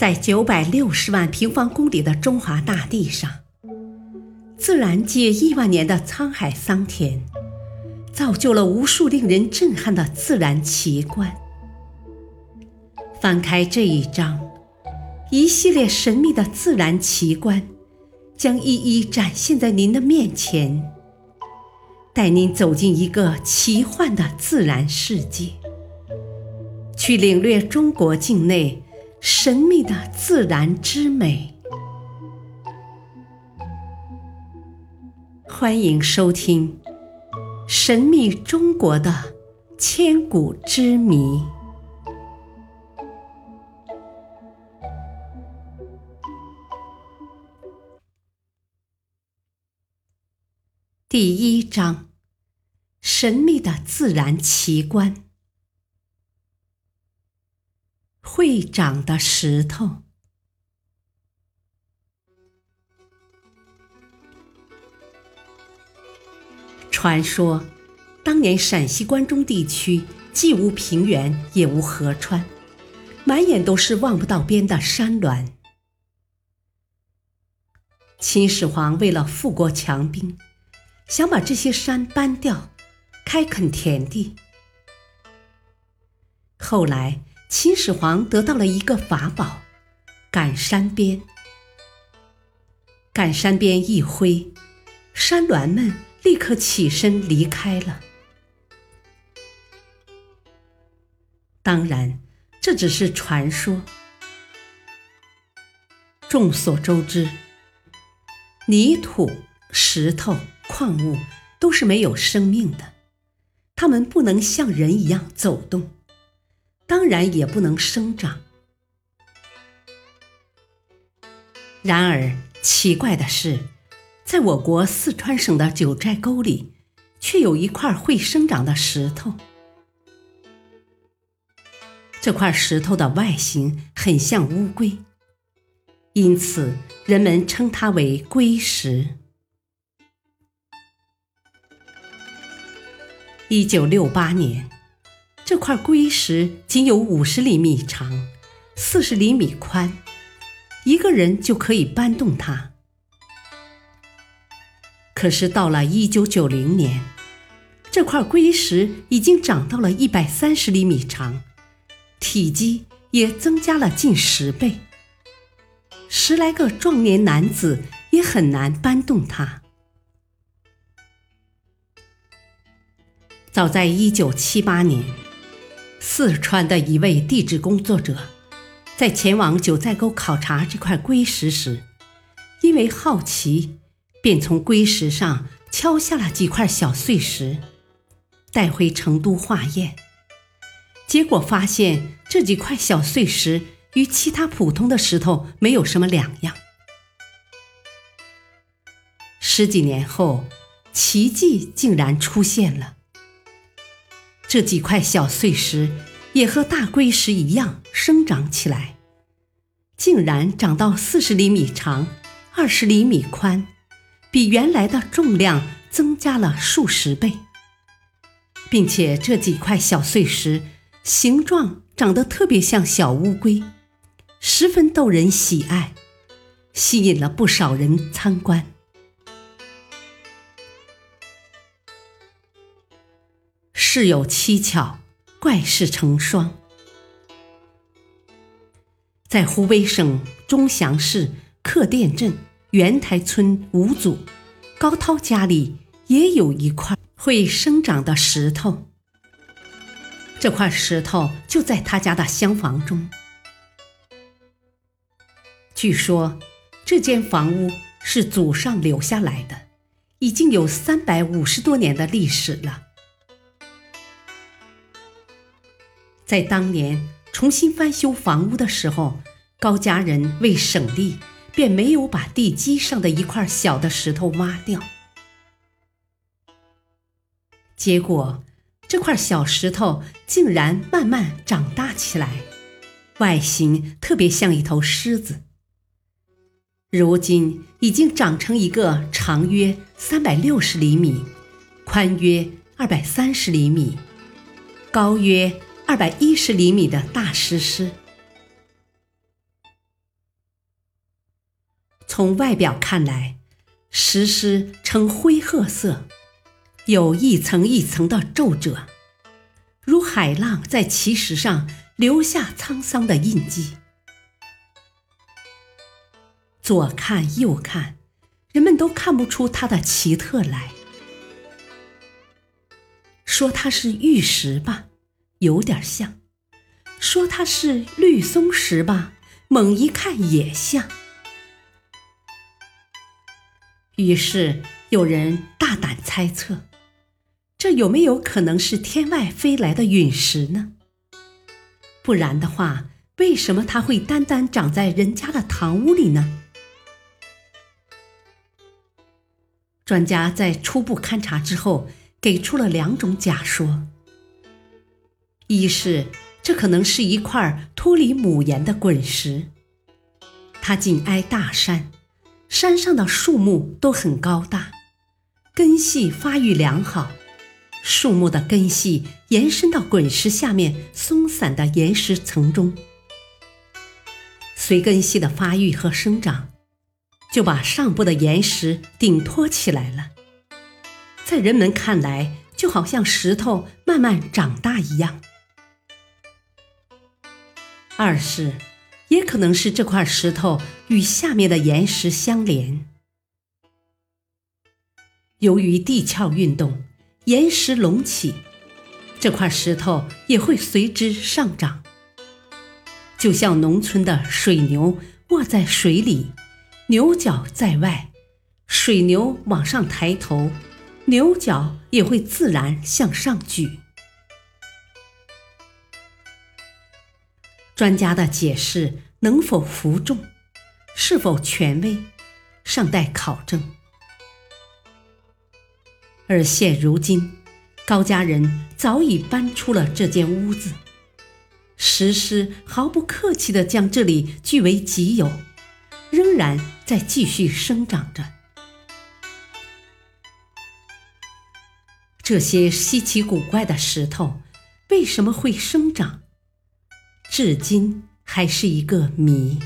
在九百六十万平方公里的中华大地上，自然界亿万年的沧海桑田，造就了无数令人震撼的自然奇观。翻开这一章，一系列神秘的自然奇观将一一展现在您的面前，带您走进一个奇幻的自然世界，去领略中国境内。神秘的自然之美，欢迎收听《神秘中国的千古之谜》第一章：神秘的自然奇观。会长的石头。传说，当年陕西关中地区既无平原，也无河川，满眼都是望不到边的山峦。秦始皇为了富国强兵，想把这些山搬掉，开垦田地。后来。秦始皇得到了一个法宝——赶山鞭。赶山鞭一挥，山峦们立刻起身离开了。当然，这只是传说。众所周知，泥土、石头、矿物都是没有生命的，它们不能像人一样走动。当然也不能生长。然而奇怪的是，在我国四川省的九寨沟里，却有一块会生长的石头。这块石头的外形很像乌龟，因此人们称它为龟石。一九六八年。这块龟石仅有五十厘米长，四十厘米宽，一个人就可以搬动它。可是到了一九九零年，这块龟石已经长到了一百三十厘米长，体积也增加了近十倍。十来个壮年男子也很难搬动它。早在一九七八年。四川的一位地质工作者，在前往九寨沟考察这块龟石时，因为好奇，便从龟石上敲下了几块小碎石，带回成都化验。结果发现，这几块小碎石与其他普通的石头没有什么两样。十几年后，奇迹竟然出现了。这几块小碎石也和大龟石一样生长起来，竟然长到四十厘米长、二十厘米宽，比原来的重量增加了数十倍，并且这几块小碎石形状长得特别像小乌龟，十分逗人喜爱，吸引了不少人参观。事有蹊跷，怪事成双。在湖北省钟祥市客店镇元台村五组高涛家里，也有一块会生长的石头。这块石头就在他家的厢房中。据说，这间房屋是祖上留下来的，已经有三百五十多年的历史了。在当年重新翻修房屋的时候，高家人为省力，便没有把地基上的一块小的石头挖掉。结果，这块小石头竟然慢慢长大起来，外形特别像一头狮子。如今已经长成一个长约三百六十厘米、宽约二百三十厘米、高约。二百一十厘米的大石狮，从外表看来，石狮呈灰褐色，有一层一层的皱褶，如海浪在其石上留下沧桑的印记。左看右看，人们都看不出它的奇特来。说它是玉石吧，有点像；说它是绿松石吧，猛一看也像。于是有人大胆猜测，这有没有可能是天外飞来的陨石呢？不然的话，为什么它会单单长在人家的堂屋里呢？专家在初步勘察之后，给出了两种假说：一是这可能是一块脱离母岩的滚石，它紧挨大山。山上的树木都很高大，根系发育良好，树木的根系延伸到滚石下面松散的岩石层中，随根系的发育和生长，就把上部的岩石顶托起来了。在人们看来，就好像石头慢慢长大一样。二是。也可能是这块石头与下面的岩石相连，由于地壳运动，岩石隆起，这块石头也会随之上涨。就像农村的水牛卧在水里，牛角在外，水牛往上抬头，牛角也会自然向上举。专家的解释能否服众，是否权威，尚待考证。而现如今，高家人早已搬出了这间屋子，石狮毫不客气地将这里据为己有，仍然在继续生长着。这些稀奇古怪的石头为什么会生长？至今还是一个谜。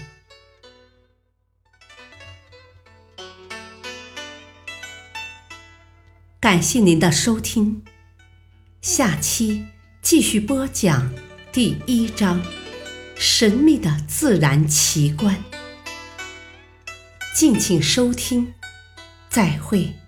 感谢您的收听，下期继续播讲第一章《神秘的自然奇观》，敬请收听，再会。